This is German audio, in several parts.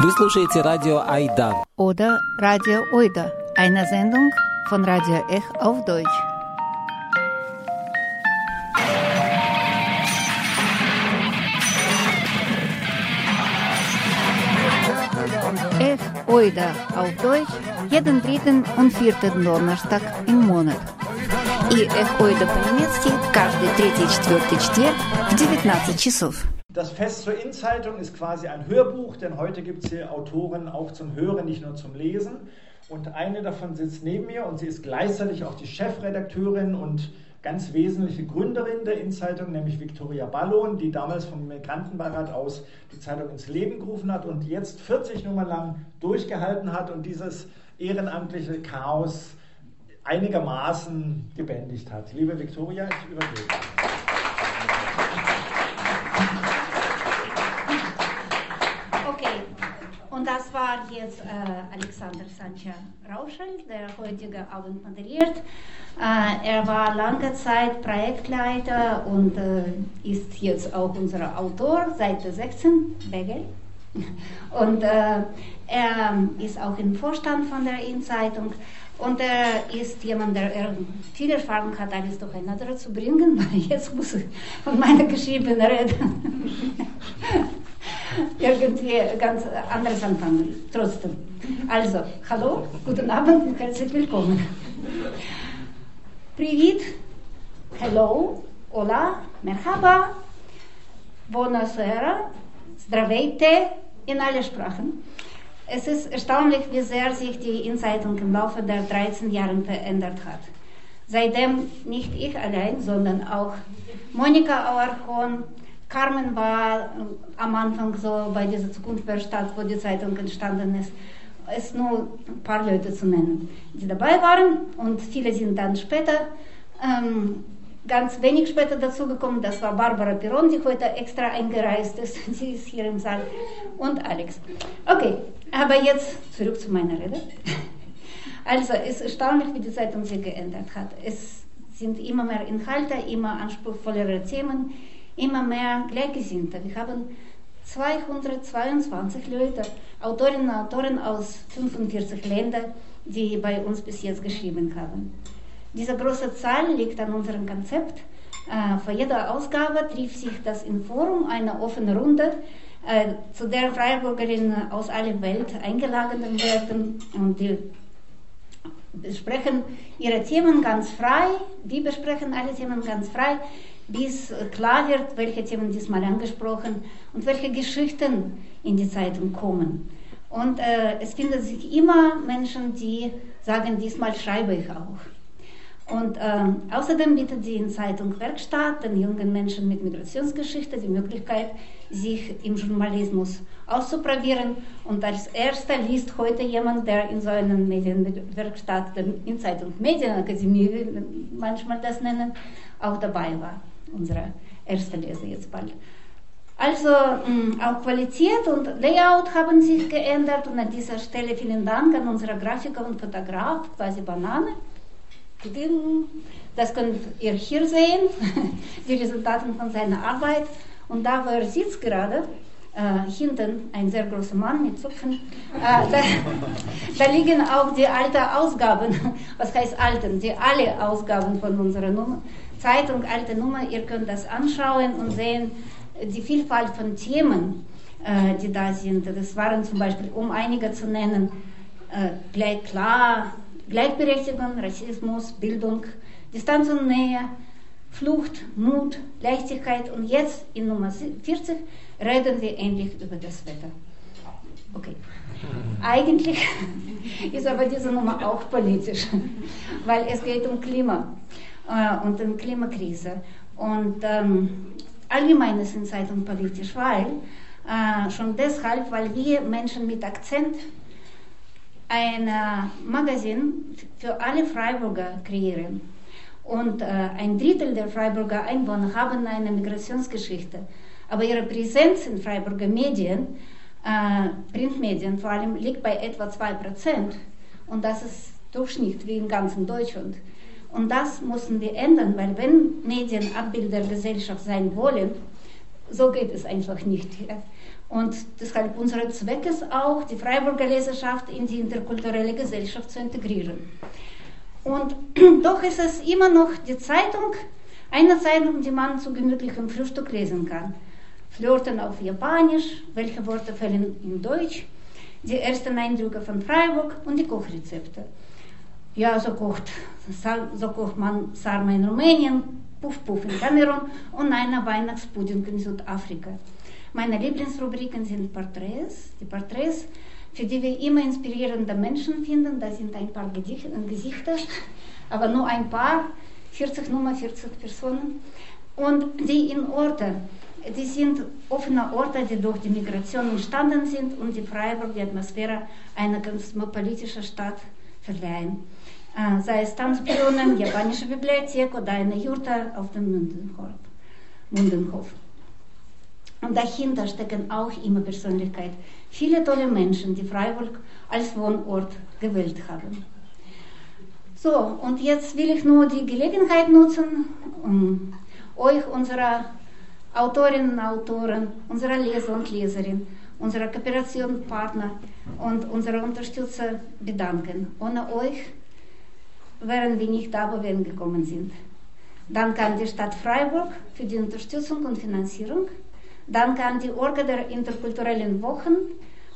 Вы слушаете радио Айда. Oder Radio Oida, eine Sendung von Radio Ech auf Deutsch. Ech Oida auf Deutsch jeden dritten und vierten Donnerstag im Monat. И Эх Ойда по-немецки каждый третий четвертый четверг в 19 часов. Das Fest zur Inzeitung ist quasi ein Hörbuch, denn heute gibt es hier Autoren auch zum Hören, nicht nur zum Lesen. Und eine davon sitzt neben mir und sie ist gleichzeitig auch die Chefredakteurin und ganz wesentliche Gründerin der Inzeitung, nämlich Viktoria Ballon, die damals vom Migrantenbeirat aus die Zeitung ins Leben gerufen hat und jetzt 40 Nummern lang durchgehalten hat und dieses ehrenamtliche Chaos einigermaßen gebändigt hat. Liebe Viktoria, ich übergebe. Das war jetzt äh, Alexander Sancha Rauschel, der heutige Abend moderiert. Äh, er war lange Zeit Projektleiter und äh, ist jetzt auch unser Autor, Seite 16, Begel. Und äh, er ist auch im Vorstand von der In-Zeitung. Und er ist jemand, der er viel Erfahrung hat, alles durcheinander zu bringen, weil jetzt muss ich von meiner Geschriebenen reden. Irgendwie ganz anders anfangen, trotzdem. Also, hallo, guten Abend und herzlich willkommen. Привет, hello, hola, merhaba, buonasera, здравейте, in alle Sprachen. Es ist erstaunlich, wie sehr sich die Inzeitung im Laufe der 13 Jahre verändert hat. Seitdem nicht ich allein, sondern auch Monika Auerhorn, Carmen war am Anfang so bei dieser Zukunft der Stadt, wo die Zeitung entstanden ist. Es nur ein paar Leute zu nennen, die dabei waren und viele sind dann später, ähm, ganz wenig später dazugekommen. Das war Barbara Piron, die heute extra eingereist ist. Sie ist hier im Saal. Und Alex. Okay, aber jetzt zurück zu meiner Rede. Also, es ist erstaunlich, wie die Zeitung sich geändert hat. Es sind immer mehr Inhalte, immer anspruchsvollere Themen, immer mehr Gleichgesinnte. Wir haben 222 Leute, Autorinnen und Autoren aus 45 Ländern, die bei uns bis jetzt geschrieben haben. Diese große Zahl liegt an unserem Konzept. Äh, für jede Ausgabe trifft sich das im Forum eine offene Runde, äh, zu der Freiburgerinnen aus aller Welt eingeladen werden und die besprechen ihre Themen ganz frei. Wir besprechen alle Themen ganz frei, bis klar wird, welche Themen diesmal angesprochen und welche Geschichten in die Zeitung kommen. Und äh, es finden sich immer Menschen, die sagen, diesmal schreibe ich auch. Und ähm, außerdem bietet die Zeitung Werkstatt den jungen Menschen mit Migrationsgeschichte die Möglichkeit, sich im Journalismus auszuprobieren. Und als erster liest heute jemand, der in so einer Medienwerkstatt, in Zeitung Medienakademie, wie manchmal das nennen, auch dabei war. Unsere erste Leser jetzt bald. Also mh, auch Qualität und Layout haben sich geändert und an dieser Stelle vielen Dank an unsere Grafiker und Fotograf, quasi Banane. Das könnt ihr hier sehen, die Resultate von seiner Arbeit. Und da, wo er sitzt gerade, äh, hinten ein sehr großer Mann mit Zupfen, äh, da, da, liegen auch die alten Ausgaben, was heißt alten, die alle Ausgaben von unserer Nummer, Zeitung, alte Nummer. Ihr könnt das anschauen und sehen die Vielfalt von Themen, äh, die da sind. Das waren zum Beispiel, um einige zu nennen, äh, gleich klar, Gleichberechtigung, Rassismus, Bildung, Distanz und Nähe, Flucht, Mut, Leichtigkeit und jetzt in Nummer 40 reden wir endlich über das Wetter. Okay. Eigentlich ist aber diese Nummer auch politisch, weil es geht um Klima äh, und um Klimakrise. Und ähm, allgemein ist in Zeitung politisch, weil äh, schon deshalb, weil wir Menschen mit Akzent ein Magazin für alle Freiburger kreieren. Und äh, ein Drittel der Freiburger Einwohner haben eine Migrationsgeschichte. Aber ihre Präsenz in Freiburger Medien, äh, Printmedien vor allem, liegt bei etwa 2%. Und das ist Durchschnitt wie in ganzen Deutschland. Und das müssen wir ändern, weil wenn Medien Abbild der Gesellschaft sein wollen, so geht es einfach nicht. Und deshalb unser Zweck ist auch, die Freiburger Leserschaft in die interkulturelle Gesellschaft zu integrieren. Und doch ist es immer noch die Zeitung, eine Zeitung, die man zu gemütlichem Frühstück lesen kann. Flirten auf Japanisch, welche Worte fällen in Deutsch, die ersten Eindrücke von Freiburg und die Kochrezepte. Ja, so kocht, so kocht man Sarma in Rumänien, Puff Puff in Kamerun und einer Weihnachtspudding in Südafrika. Meine Lieblingsrubriken sind Porträts, die Porträts, für die wir immer inspirierende Menschen finden. Da sind ein paar Gesichter, aber nur ein paar, 40 Nummer, 40 Personen. Und die in Orte, die sind offene Orte, die durch die Migration entstanden sind und die Freiburg die Atmosphäre einer kosmopolitischen Stadt verleihen. Sei es Tanzbrunnen, japanische Bibliothek oder eine Jurte auf dem Mundenhof. Mundenhof. Und dahinter stecken auch immer Persönlichkeit. Viele tolle Menschen, die Freiburg als Wohnort gewählt haben. So, und jetzt will ich nur die Gelegenheit nutzen, um euch, unsere Autorinnen und Autoren, unsere Leser und Leserinnen, unsere Kooperationspartner und unsere Unterstützer bedanken. Ohne euch wären wir nicht wo wir gekommen sind. Danke an die Stadt Freiburg für die Unterstützung und Finanzierung. Danke an die Orga der interkulturellen Wochen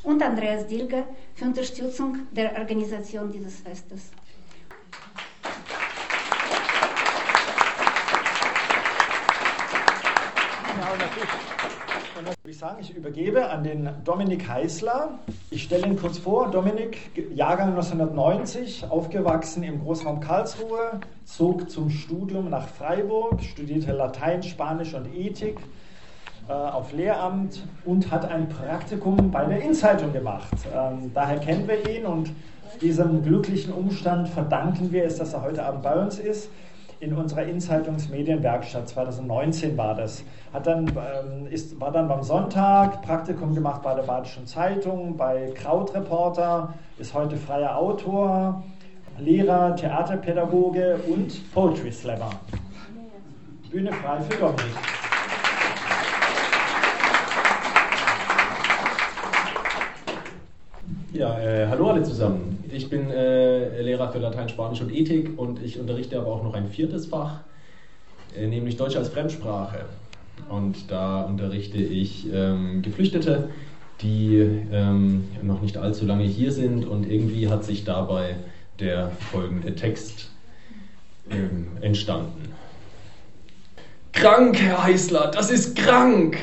und Andreas Dilger für Unterstützung der Organisation dieses Festes. Ich sagen, ich übergebe an den Dominik Heißler. Ich stelle ihn kurz vor. Dominik, Jahrgang 1990, aufgewachsen im Großraum Karlsruhe, zog zum Studium nach Freiburg, studierte Latein, Spanisch und Ethik äh, auf Lehramt und hat ein Praktikum bei der Innzeitung gemacht. Ähm, daher kennen wir ihn und diesem glücklichen Umstand verdanken wir es, dass er heute Abend bei uns ist. In unserer Innzeitungsmedienwerkstatt 2019 war das. Hat dann, ähm, ist, war dann beim Sonntag Praktikum gemacht bei der Badischen Zeitung, bei Krautreporter, ist heute freier Autor, Lehrer, Theaterpädagoge und Poetry Slammer. Bühne frei für Dominik. Ja, äh, hallo alle zusammen. Ich bin äh, Lehrer für Latein, Spanisch und Ethik und ich unterrichte aber auch noch ein viertes Fach, äh, nämlich Deutsch als Fremdsprache. Und da unterrichte ich ähm, Geflüchtete, die ähm, noch nicht allzu lange hier sind und irgendwie hat sich dabei der folgende Text ähm, entstanden. Krank, Herr Heißler, das ist krank!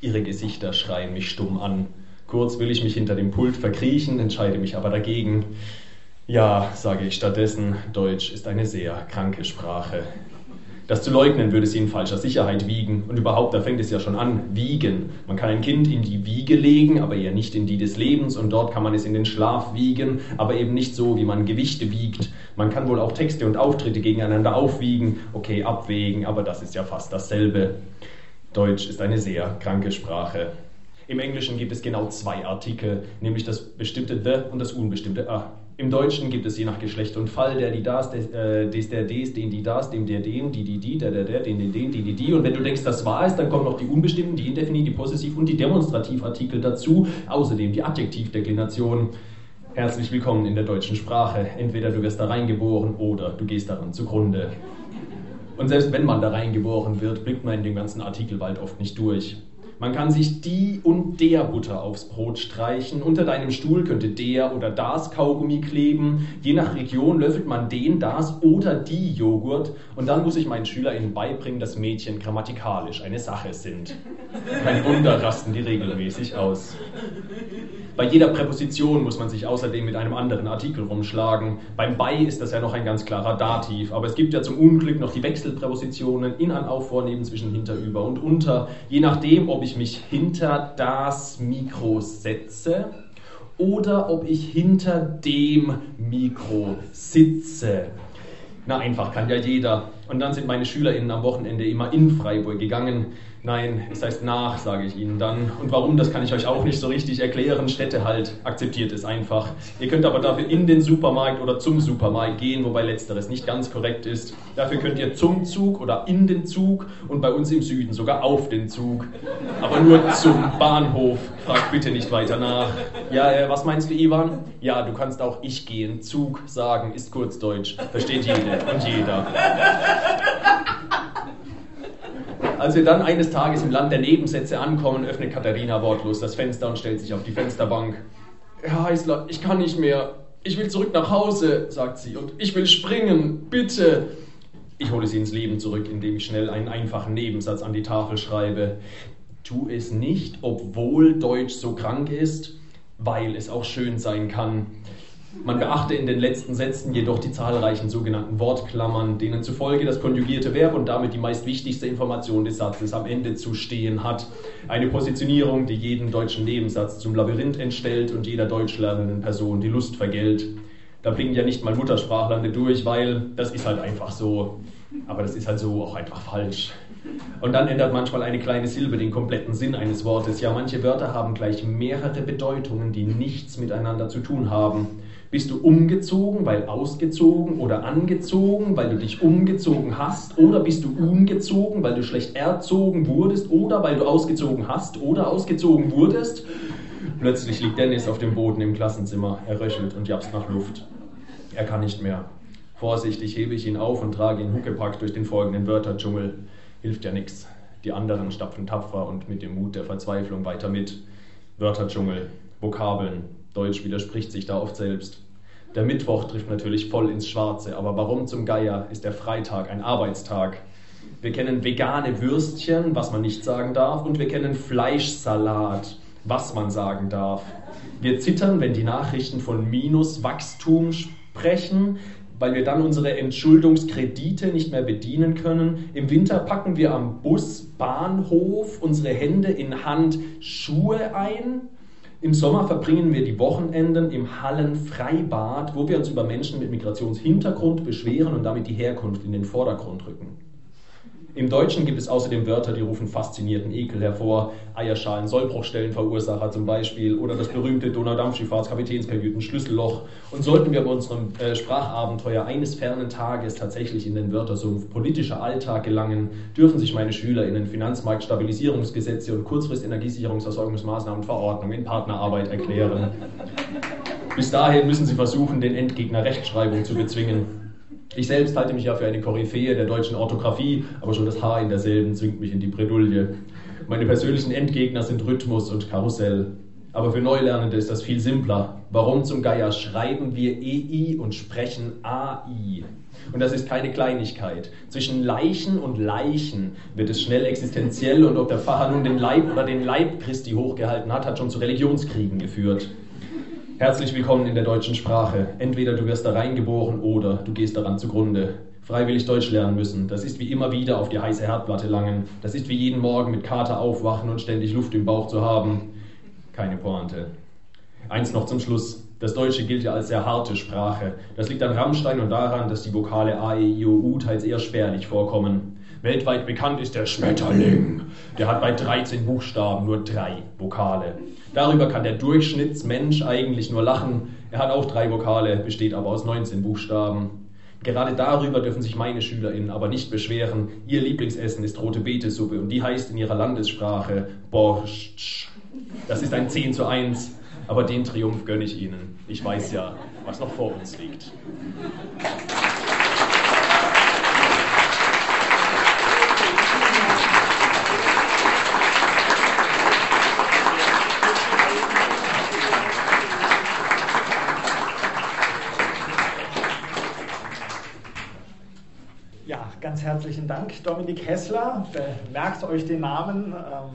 Ihre Gesichter schreien mich stumm an. Kurz will ich mich hinter dem Pult verkriechen, entscheide mich aber dagegen. Ja, sage ich stattdessen, Deutsch ist eine sehr kranke Sprache. Das zu leugnen würde sie in falscher Sicherheit wiegen. Und überhaupt, da fängt es ja schon an, wiegen. Man kann ein Kind in die Wiege legen, aber eher nicht in die des Lebens. Und dort kann man es in den Schlaf wiegen, aber eben nicht so, wie man Gewichte wiegt. Man kann wohl auch Texte und Auftritte gegeneinander aufwiegen. Okay, abwägen, aber das ist ja fast dasselbe. Deutsch ist eine sehr kranke Sprache. Im Englischen gibt es genau zwei Artikel, nämlich das bestimmte the und das unbestimmte a. Im Deutschen gibt es je nach Geschlecht und Fall der, die, das, des, äh, des, der, des, den, die, das, dem, der, dem, die, die, die, der, der, der, den, den, den, die, die, die. Und wenn du denkst, das war es, dann kommen noch die unbestimmten, die Indefinitiv, die Possessiv und die Demonstrativartikel dazu. Außerdem die Adjektivdeklination. Herzlich willkommen in der deutschen Sprache. Entweder du wirst da reingeboren oder du gehst daran zugrunde. Und selbst wenn man da reingeboren wird, blickt man in den ganzen Artikelwald oft nicht durch. Man kann sich die und der Butter aufs Brot streichen. Unter deinem Stuhl könnte der oder das Kaugummi kleben. Je nach Region löffelt man den, das oder die Joghurt. Und dann muss ich meinen SchülerInnen beibringen, dass Mädchen grammatikalisch eine Sache sind. Kein Wunder rasten die regelmäßig aus. Bei jeder Präposition muss man sich außerdem mit einem anderen Artikel rumschlagen. Beim bei ist das ja noch ein ganz klarer Dativ, aber es gibt ja zum Unglück noch die Wechselpräpositionen in, an, auf, vor, neben, zwischen, hinter, über und unter. Je nachdem, ob ich mich hinter das Mikro setze oder ob ich hinter dem Mikro sitze. Na, einfach kann ja jeder. Und dann sind meine SchülerInnen am Wochenende immer in Freiburg gegangen. Nein, es heißt nach, sage ich Ihnen dann. Und warum, das kann ich euch auch nicht so richtig erklären. Städte halt, akzeptiert es einfach. Ihr könnt aber dafür in den Supermarkt oder zum Supermarkt gehen, wobei letzteres nicht ganz korrekt ist. Dafür könnt ihr zum Zug oder in den Zug und bei uns im Süden sogar auf den Zug. Aber nur zum Bahnhof. Fragt bitte nicht weiter nach. Ja, äh, was meinst du, Ivan? Ja, du kannst auch ich gehen. Zug sagen ist Kurzdeutsch. Versteht jede und jeder. Als wir dann eines Tages im Land der Nebensätze ankommen, öffnet Katharina wortlos das Fenster und stellt sich auf die Fensterbank. Herr Heißler, ich kann nicht mehr. Ich will zurück nach Hause, sagt sie, und ich will springen, bitte. Ich hole sie ins Leben zurück, indem ich schnell einen einfachen Nebensatz an die Tafel schreibe. Tu es nicht, obwohl Deutsch so krank ist, weil es auch schön sein kann. Man beachte in den letzten Sätzen jedoch die zahlreichen sogenannten Wortklammern, denen zufolge das konjugierte Verb und damit die meist wichtigste Information des Satzes am Ende zu stehen hat. Eine Positionierung, die jeden deutschen Nebensatz zum Labyrinth entstellt und jeder deutsch lernenden Person die Lust vergällt. Da bringen ja nicht mal Muttersprachlande durch, weil das ist halt einfach so. Aber das ist halt so auch einfach falsch. Und dann ändert manchmal eine kleine Silbe den kompletten Sinn eines Wortes. Ja, manche Wörter haben gleich mehrere Bedeutungen, die nichts miteinander zu tun haben. Bist du umgezogen, weil ausgezogen oder angezogen, weil du dich umgezogen hast? Oder bist du umgezogen, weil du schlecht erzogen wurdest? Oder weil du ausgezogen hast oder ausgezogen wurdest? Plötzlich liegt Dennis auf dem Boden im Klassenzimmer. Er röchelt und japst nach Luft. Er kann nicht mehr. Vorsichtig hebe ich ihn auf und trage ihn huckepack durch den folgenden Wörterdschungel. Hilft ja nichts. Die anderen stapfen tapfer und mit dem Mut der Verzweiflung weiter mit. Wörterdschungel, Vokabeln, Deutsch widerspricht sich da oft selbst. Der Mittwoch trifft natürlich voll ins Schwarze, aber warum zum Geier ist der Freitag ein Arbeitstag? Wir kennen vegane Würstchen, was man nicht sagen darf, und wir kennen Fleischsalat, was man sagen darf. Wir zittern, wenn die Nachrichten von Minuswachstum sprechen, weil wir dann unsere Entschuldungskredite nicht mehr bedienen können. Im Winter packen wir am Busbahnhof unsere Hände in Handschuhe ein im Sommer verbringen wir die Wochenenden im Hallenfreibad, wo wir uns über Menschen mit Migrationshintergrund beschweren und damit die Herkunft in den Vordergrund rücken. Im Deutschen gibt es außerdem Wörter, die rufen faszinierten Ekel hervor. Eierschalen, Sollbruchstellenverursacher zum Beispiel oder das berühmte Donaudampfschifffahrtskapitänskajüten Schlüsselloch. Und sollten wir bei unserem äh, Sprachabenteuer eines fernen Tages tatsächlich in den Wörtersumpf politischer Alltag gelangen, dürfen sich meine SchülerInnen Finanzmarktstabilisierungsgesetze und Kurzfrist-Energiesicherungserzeugungsmaßnahmenverordnung in Partnerarbeit erklären. Bis dahin müssen sie versuchen, den Endgegner Rechtschreibung zu bezwingen. Ich selbst halte mich ja für eine Koryphäe der deutschen Orthographie, aber schon das Haar in derselben zwingt mich in die Bredouille. Meine persönlichen Endgegner sind Rhythmus und Karussell. Aber für Neulernende ist das viel simpler. Warum zum Geier schreiben wir EI und sprechen AI? Und das ist keine Kleinigkeit. Zwischen Leichen und Leichen wird es schnell existenziell und ob der Pfarrer nun den Leib oder den Leib Christi hochgehalten hat, hat schon zu Religionskriegen geführt. Herzlich willkommen in der deutschen Sprache. Entweder du wirst da reingeboren oder du gehst daran zugrunde. Freiwillig Deutsch lernen müssen, das ist wie immer wieder auf die heiße Herdplatte langen. Das ist wie jeden Morgen mit Kater aufwachen und ständig Luft im Bauch zu haben. Keine Pointe. Eins noch zum Schluss. Das Deutsche gilt ja als sehr harte Sprache. Das liegt an Rammstein und daran, dass die Vokale A, E, I, O, U teils eher spärlich vorkommen. Weltweit bekannt ist der Schmetterling. Der hat bei 13 Buchstaben nur drei Vokale. Darüber kann der Durchschnittsmensch eigentlich nur lachen. Er hat auch drei Vokale, besteht aber aus 19 Buchstaben. Gerade darüber dürfen sich meine SchülerInnen aber nicht beschweren. Ihr Lieblingsessen ist rote Betesuppe und die heißt in ihrer Landessprache Borscht. Das ist ein 10 zu 1, aber den Triumph gönne ich Ihnen. Ich weiß ja, was noch vor uns liegt. Ganz herzlichen Dank, Dominik Hessler. Merkt euch den Namen. Ähm,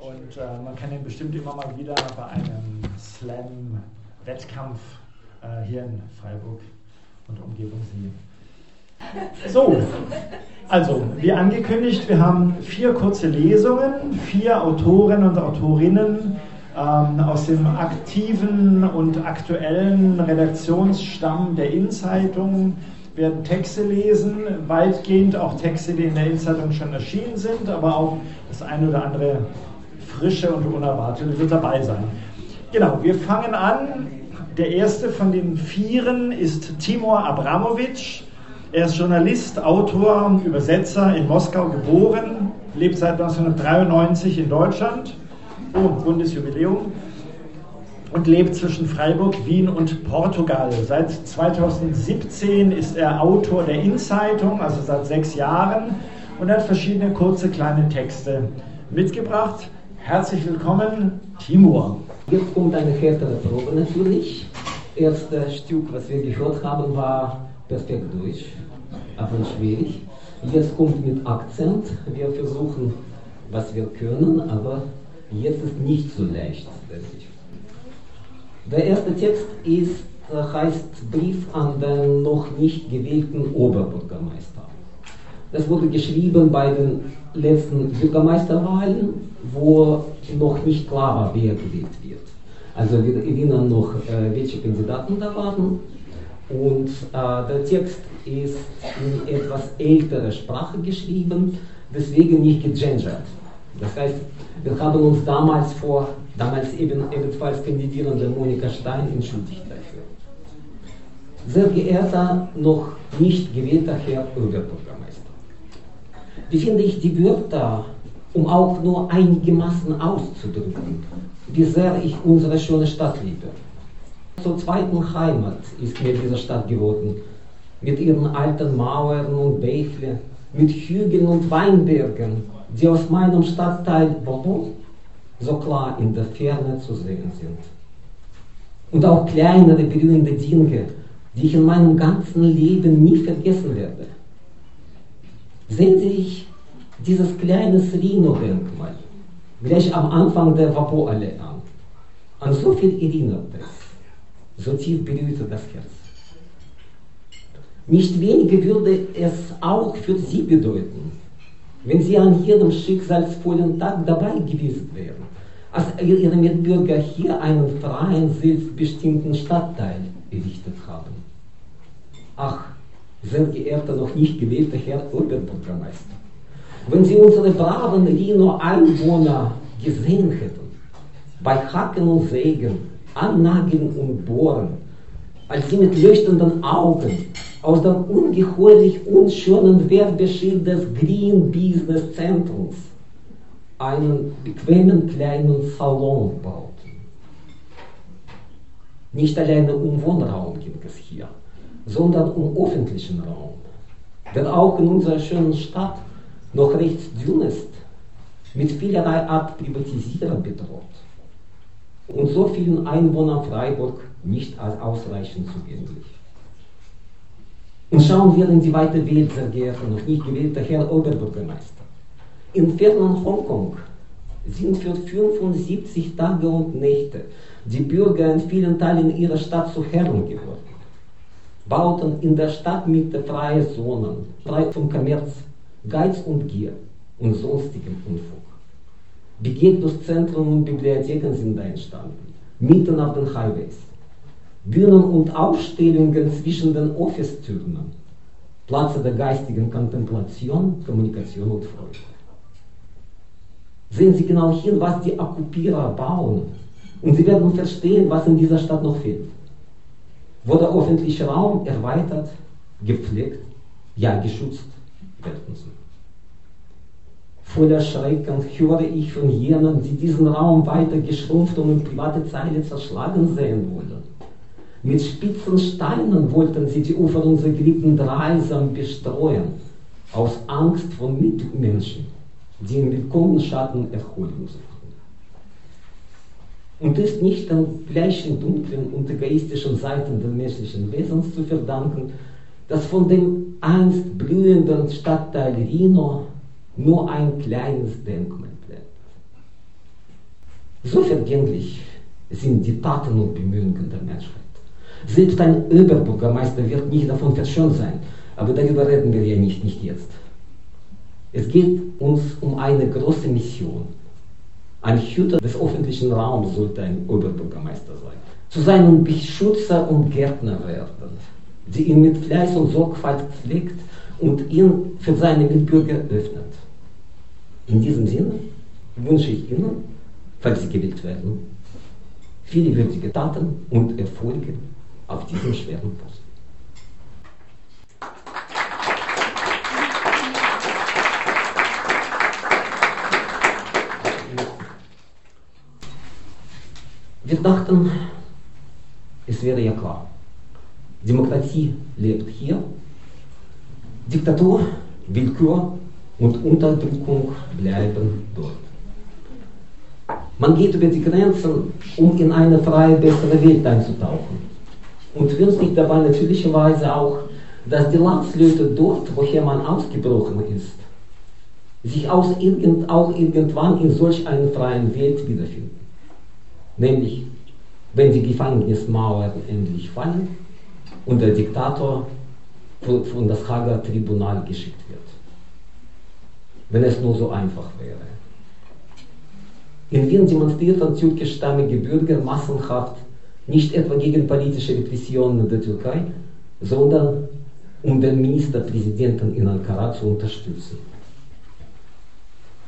und äh, man kann ihn bestimmt immer mal wieder bei einem Slam-Wettkampf äh, hier in Freiburg und Umgebung sehen. So, also wie angekündigt, wir haben vier kurze Lesungen, vier Autoren und Autorinnen ähm, aus dem aktiven und aktuellen Redaktionsstamm der Innenzeitung werden Texte lesen, weitgehend auch Texte, die in der Innenzeitung schon erschienen sind, aber auch das eine oder andere Frische und Unerwartete wird dabei sein. Genau, wir fangen an. Der erste von den Vieren ist Timur Abramovic. Er ist Journalist, Autor, Übersetzer in Moskau geboren, lebt seit 1993 in Deutschland. Oh, Bundesjubiläum und lebt zwischen Freiburg, Wien und Portugal. Seit 2017 ist er Autor der In-Zeitung, also seit sechs Jahren, und hat verschiedene kurze kleine Texte mitgebracht. Herzlich willkommen, Timur. Jetzt kommt eine härtere Probe natürlich. Erstes Stück, was wir gehört haben, war perfekt Deutsch, aber schwierig. Jetzt kommt mit Akzent. Wir versuchen, was wir können, aber jetzt ist nicht so leicht, denke ich. Der erste Text ist, äh, heißt Brief an den noch nicht gewählten Oberbürgermeister. Das wurde geschrieben bei den letzten Bürgermeisterwahlen, wo noch nicht klar war, wer gewählt wird. Also wir erinnern noch, äh, welche Kandidaten da waren. Und äh, der Text ist in etwas älterer Sprache geschrieben, deswegen nicht gegendert. Das heißt, wir haben uns damals vor, damals eben ebenfalls kandidierende Monika Stein entschuldigt dafür. Sehr geehrter, noch nicht gewählter Herr Oberbürgermeister, wie finde ich die Wörter, um auch nur einigermaßen auszudrücken, wie sehr ich unsere schöne Stadt liebe. Zur zweiten Heimat ist mir diese Stadt geworden, mit ihren alten Mauern und Bächle, mit Hügeln und Weinbergen, die aus meinem Stadtteil Bordeaux so klar in der Ferne zu sehen sind. Und auch kleinere berührende Dinge, die ich in meinem ganzen Leben nie vergessen werde. Sehen Sie dieses kleine Rino-Denkmal gleich am Anfang der Vapo-Allee an. An so viel erinnert es, so tief berührte das Herz. Nicht weniger würde es auch für Sie bedeuten, wenn Sie an jedem schicksalsvollen Tag dabei gewesen wären, als Ihre Mitbürger hier einen freien, selbstbestimmten Stadtteil errichtet haben. Ach, sehr geehrter, noch nicht gewählter Herr Oberbürgermeister, wenn Sie unsere braven Rino-Einwohner gesehen hätten, bei Hacken und Sägen, Annageln und Bohren, als sie mit leuchtenden Augen aus dem ungeheuerlich unschönen Werbeschild des Green Business Zentrums einen bequemen kleinen Salon bauten. Nicht alleine um Wohnraum ging es hier, sondern um öffentlichen Raum, der auch in unserer schönen Stadt noch recht dünn ist, mit vielerlei Art Privatisierung bedroht und so vielen Einwohnern Freiburg nicht als ausreichend zugänglich. Und schauen wir in die weite Welt, sehr geehrter, noch nicht gewählter Herr Oberbürgermeister. In fernen Hongkong sind für 75 Tage und Nächte die Bürger in vielen Teilen ihrer Stadt zu Herren geworden. Bauten in der Stadtmitte freie Zonen, frei vom Kommerz, Geiz und Gier und sonstigem Unfug. Begegnungszentren und Bibliotheken sind entstanden, mitten auf den Highways. Bühnen und Aufstellungen zwischen den Office-Türmen, Platz der geistigen Kontemplation, Kommunikation und Freude. Sehen Sie genau hin, was die Okkupierer bauen, und Sie werden verstehen, was in dieser Stadt noch fehlt. Wo der öffentliche Raum erweitert, gepflegt, ja geschützt werden soll. Voller Schrecken höre ich von jenen, die diesen Raum weiter geschrumpft und in private Zeile zerschlagen sehen wollen. Mit spitzen Steinen wollten sie die Ufer unserer geliebten Dreisam bestreuen, aus Angst vor Mitmenschen, die im willkommenen Schatten Erholung suchten. Und ist nicht den gleichen dunklen und egoistischen Seiten des menschlichen Wesens zu verdanken, dass von dem einst blühenden Stadtteil Rino nur ein kleines Denkmal bleibt. So vergänglich sind die Taten und Bemühungen der Menschheit. Selbst ein Oberbürgermeister wird nicht davon verschont sein. Aber darüber reden wir ja nicht, nicht jetzt. Es geht uns um eine große Mission. Ein Hüter des öffentlichen Raums sollte ein Oberbürgermeister sein. Zu seinem Beschützer und Gärtner werden. die ihn mit Fleiß und Sorgfalt pflegt und ihn für seine Mitbürger öffnet. In diesem Sinne wünsche ich Ihnen, falls Sie gewählt werden, viele würdige Taten und Erfolge auf diesem schweren Posten. Wir dachten, es wäre ja klar, Demokratie lebt hier, Diktatur, Willkür und Unterdrückung bleiben dort. Man geht über die Grenzen, um in eine freie, bessere Welt einzutauchen. Und sich dabei natürlicherweise auch, dass die Landsleute dort, woher man ausgebrochen ist, sich aus irgend, auch irgendwann in solch einer freien Welt wiederfinden. Nämlich, wenn die Gefängnismauern endlich fallen und der Diktator von das Hager Tribunal geschickt wird. Wenn es nur so einfach wäre. In Wien demonstrierten türkischstämmige Bürger massenhaft nicht etwa gegen politische Repressionen der Türkei, sondern um den Ministerpräsidenten in Ankara zu unterstützen.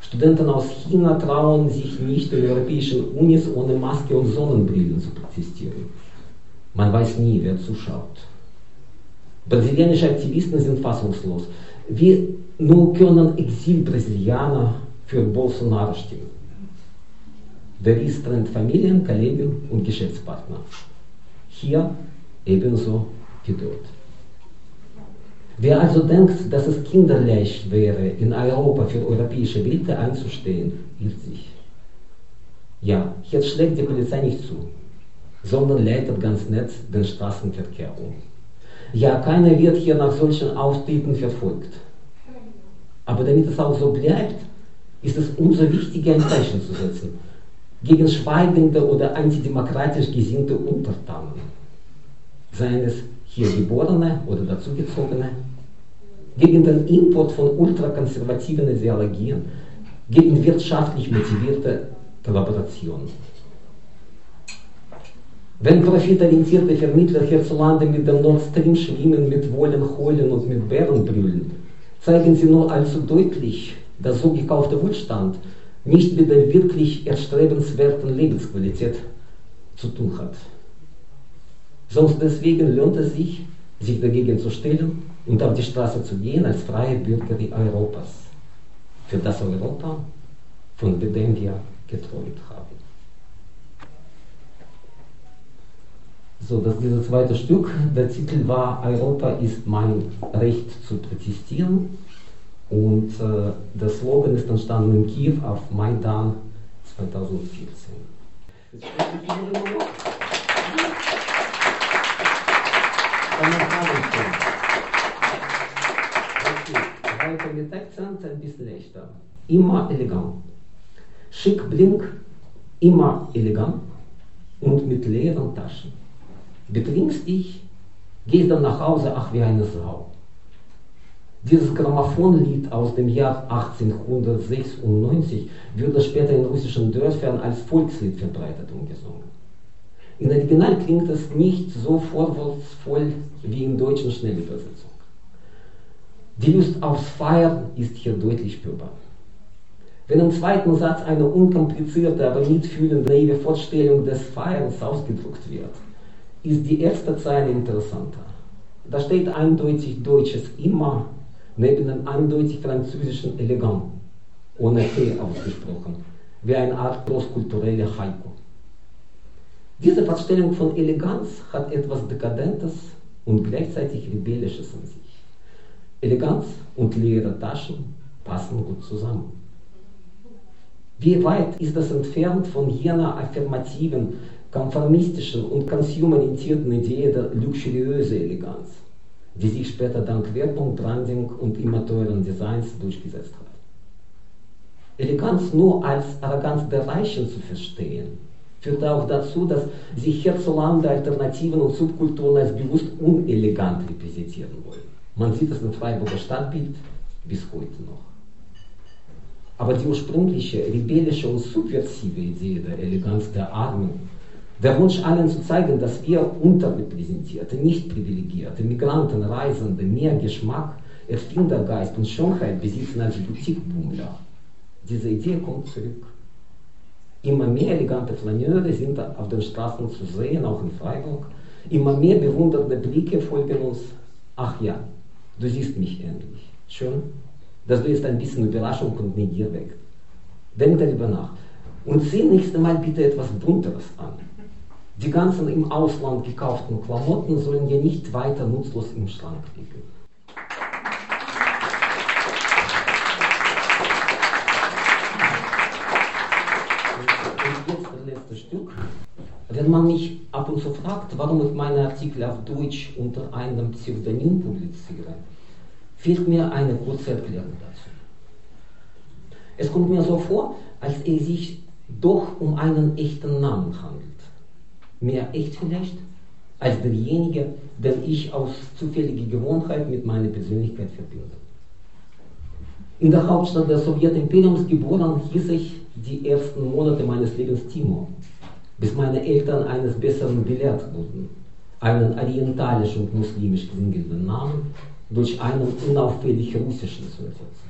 Studenten aus China trauen sich nicht in europäischen Unis ohne Maske und Sonnenbrillen zu protestieren. Man weiß nie, wer zuschaut. Brasilianische Aktivisten sind fassungslos. Wie nur können Exil-Brasilianer für Bolsonaro stimmen? Der Ries trennt Familien, Kollegen und Geschäftspartner. Hier ebenso wie dort. Wer also denkt, dass es kinderleicht wäre, in Europa für europäische Werte einzustehen, irrt sich. Ja, hier schlägt die Polizei nicht zu, sondern leitet ganz nett den Straßenverkehr um. Ja, keiner wird hier nach solchen Auftritten verfolgt. Aber damit es auch so bleibt, ist es umso wichtiger, ein Zeichen zu setzen gegen schweigende oder antidemokratisch gesinnte Untertanen, seien es hier Geborene oder Dazugezogene, gegen den Import von ultrakonservativen Ideologien, gegen wirtschaftlich motivierte Kollaboration. Wenn profitorientierte Vermittler hierzulande mit dem Nord Stream schwimmen, mit Wollen heulen und mit Bären brüllen, zeigen sie nur allzu deutlich, dass so gekaufter Wohlstand nicht mit der wirklich erstrebenswerten Lebensqualität zu tun hat. Sonst deswegen lohnt es sich, sich dagegen zu stellen und auf die Straße zu gehen als freie Bürger Europas, für das Europa, von dem wir geträumt haben. So, das dieses zweite Stück, der Titel war Europa ist mein Recht zu protestieren. Und äh, der Slogan ist entstanden in Kiew auf Maidan 2014. Jetzt Weiter mit Akzent ein bisschen leichter. Immer elegant. Schick, blink, immer elegant und mit leeren Taschen. Betrinkst dich, gehst dann nach Hause, ach wie eine Sau. Dieses Grammophonlied aus dem Jahr 1896 wurde später in russischen Dörfern als Volkslied verbreitet und gesungen. Im Original klingt es nicht so vorwurfsvoll wie in deutschen Schnellübersetzung. Die Lust aufs Feiern ist hier deutlich spürbar. Wenn im zweiten Satz eine unkomplizierte, aber mitfühlende, naive Vorstellung des Feierns ausgedruckt wird, ist die erste Zeile interessanter. Da steht eindeutig deutsches immer neben dem eindeutig französischen elegant, ohne T ausgesprochen, wie eine Art großkulturelle Haiku. Diese Vorstellung von Eleganz hat etwas Dekadentes und gleichzeitig Rebellisches in sich. Eleganz und leere Taschen passen gut zusammen. Wie weit ist das entfernt von jener affirmativen, konformistischen und konsumorientierten Idee der luxuriösen Eleganz? Die sich später dank Werbung, Branding und immer teuren Designs durchgesetzt hat. Eleganz nur als Arroganz der Reichen zu verstehen, führt auch dazu, dass sich hierzulande Alternativen und Subkulturen als bewusst unelegant repräsentieren wollen. Man sieht es im Freiburger Stadtbild bis heute noch. Aber die ursprüngliche rebellische und subversive Idee der Eleganz der Armen Der Wunsch, allen zu zeigen, dass wir unterrepräsentierte, nicht privilegierte, Migranten, Reisende mehr Geschmack, Erfindergeist und Schönheit besitzen als Boutiquebummler. Diese Idee kommt zurück. Immer mehr elegante Flaneure sind auf den Straßen zu sehen, auch in Freiburg. Immer mehr bewundernde Blicke folgen uns. Ach ja, du siehst mich endlich. Schön, dass du jetzt ein bisschen Überraschung und Negier weg. Denk darüber nach. Und zieh nächstes Mal bitte etwas Bunteres an. Die ganzen im Ausland gekauften Klamotten sollen ja nicht weiter nutzlos im Schrank liegen. Stück. Wenn man mich ab und zu fragt, warum ich meine Artikel auf Deutsch unter einem Pseudonym publiziere, fehlt mir eine kurze Erklärung dazu. Es kommt mir so vor, als es sich doch um einen echten Namen handelt. Mehr echt vielleicht, als derjenige, den ich aus zufälliger Gewohnheit mit meiner Persönlichkeit verbinde. In der Hauptstadt des Sowjetimperiums geboren hieß ich die ersten Monate meines Lebens Timo bis meine Eltern eines Besseren belehrt wurden, einen orientalisch und muslimisch klingenden Namen durch einen unauffällig russischen zu ersetzen.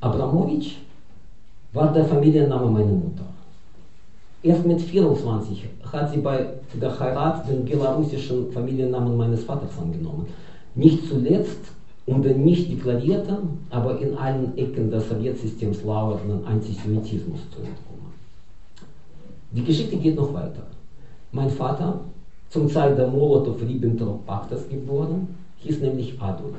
Abramowitsch war der Familienname meiner Mutter. Erst mit 24 hat sie bei der Heirat den belarussischen Familiennamen meines Vaters angenommen. Nicht zuletzt, um den nicht deklarierten, aber in allen Ecken des Sowjetsystems lauernden Antisemitismus zu entkommen. Die Geschichte geht noch weiter. Mein Vater, zum Zeit der Molotow-Ribbentrop-Paktes geboren, hieß nämlich Adolf.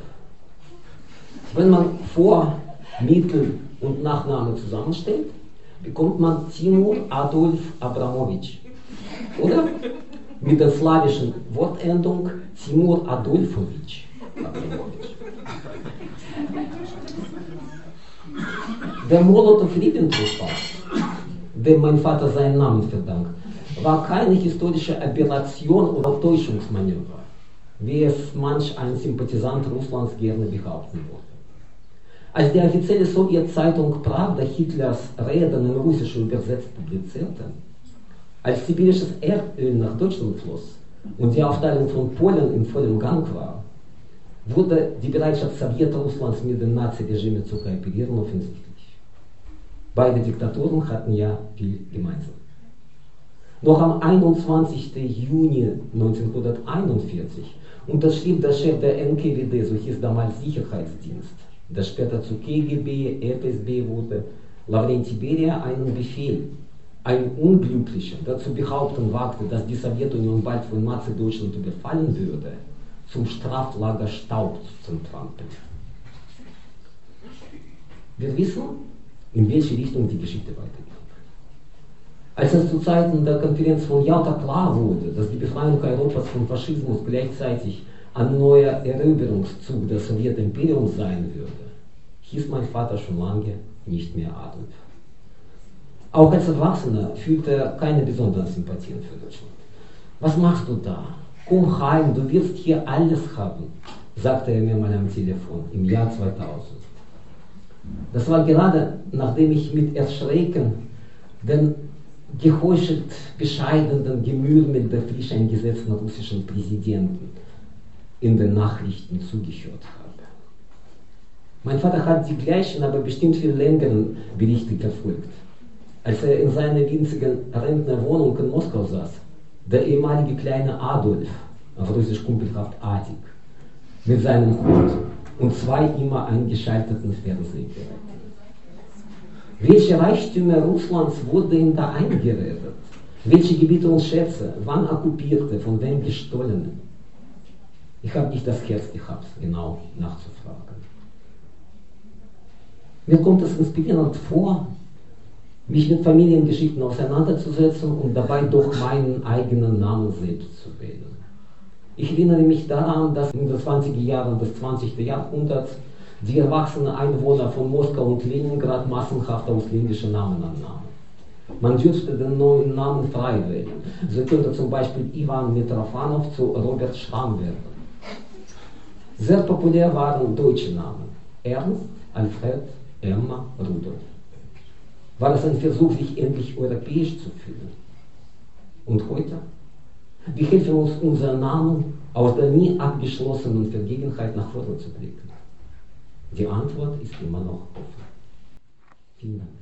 Wenn man Vor-, Mittel- und Nachname zusammenstellt, bekommt man Timur Adolf Abramowitsch. Oder mit der slawischen Wortendung Timur Adolfowitsch. Der Molotow-Ribbentrop-Pakt dem mein Vater seinen Namen verdankt, war keine historische Aberration oder Täuschungsmanöver, wie es manch ein Sympathisant Russlands gerne behaupten wollte. Als die offizielle Sowjetzeitung Pravda Hitlers Reden in Russisch übersetzt publizierte, als sibirisches Erdöl nach Deutschland floss und die Aufteilung von Polen in vollem Gang war, wurde die Bereitschaft Sowjetrusslands mit dem Nazi-Regime zu kooperieren offensichtlich. Beide Diktaturen hatten ja viel gemeinsam. Noch am 21. Juni 1941 unterschrieb der Chef der NKWD, so hieß damals Sicherheitsdienst, der später zu KGB, FSB wurde, Lavrenti Beria einen Befehl. Ein Unglücklicher dazu behaupten wagte, dass die Sowjetunion bald von Nazi-Deutschland überfallen würde, zum Straflager Staub zu trampeln. Wir wissen, in welche Richtung die Geschichte weitergeht. Als es zu Zeiten der Konferenz von Jalta klar wurde, dass die Befreiung Europas vom Faschismus gleichzeitig ein neuer Eroberungszug des Sowjetimperiums sein würde, hieß mein Vater schon lange nicht mehr Adolf. Auch als Erwachsener fühlte er keine besonderen Sympathien für Deutschland. Was machst du da? Komm heim, du wirst hier alles haben, sagte er mir mal am Telefon im Jahr 2000. Das war gerade, nachdem ich mit Erschrecken den geheuchelt bescheidenen Gemurmel der frisch eingesetzten russischen Präsidenten in den Nachrichten zugehört habe. Mein Vater hat die gleichen, aber bestimmt viel längeren Berichte verfolgt. Als er in seiner winzigen Rentnerwohnung in Moskau saß, der ehemalige kleine Adolf, auf Russisch kumpelhaft Adik, mit seinem Hund und zwei immer eingeschalteten Fernsehgeräten. Welche Reichtümer Russlands wurden ihm da eingeredet? Welche Gebiete und Schätze, wann okkupierte, von wem gestohlene? Ich habe nicht das Herz gehabt, genau nachzufragen. Mir kommt es inspirierend vor, mich mit Familiengeschichten auseinanderzusetzen und dabei doch meinen eigenen Namen selbst zu wählen. Ich erinnere mich daran, dass in den 20er Jahren des 20. Jahrhunderts die erwachsenen Einwohner von Moskau und Leningrad massenhaft ausländische Namen annahmen. Man dürfte den neuen Namen frei wählen. So könnte zum Beispiel Ivan Mitrofanov zu Robert Schramm werden. Sehr populär waren deutsche Namen. Ernst, Alfred, Emma, Rudolf. War es ein Versuch, sich endlich europäisch zu fühlen? Und heute? Wie helfen uns unsere Namen aus der nie abgeschlossenen Vergangenheit nach vorne zu blicken? Die Antwort ist immer noch offen. Vielen Dank.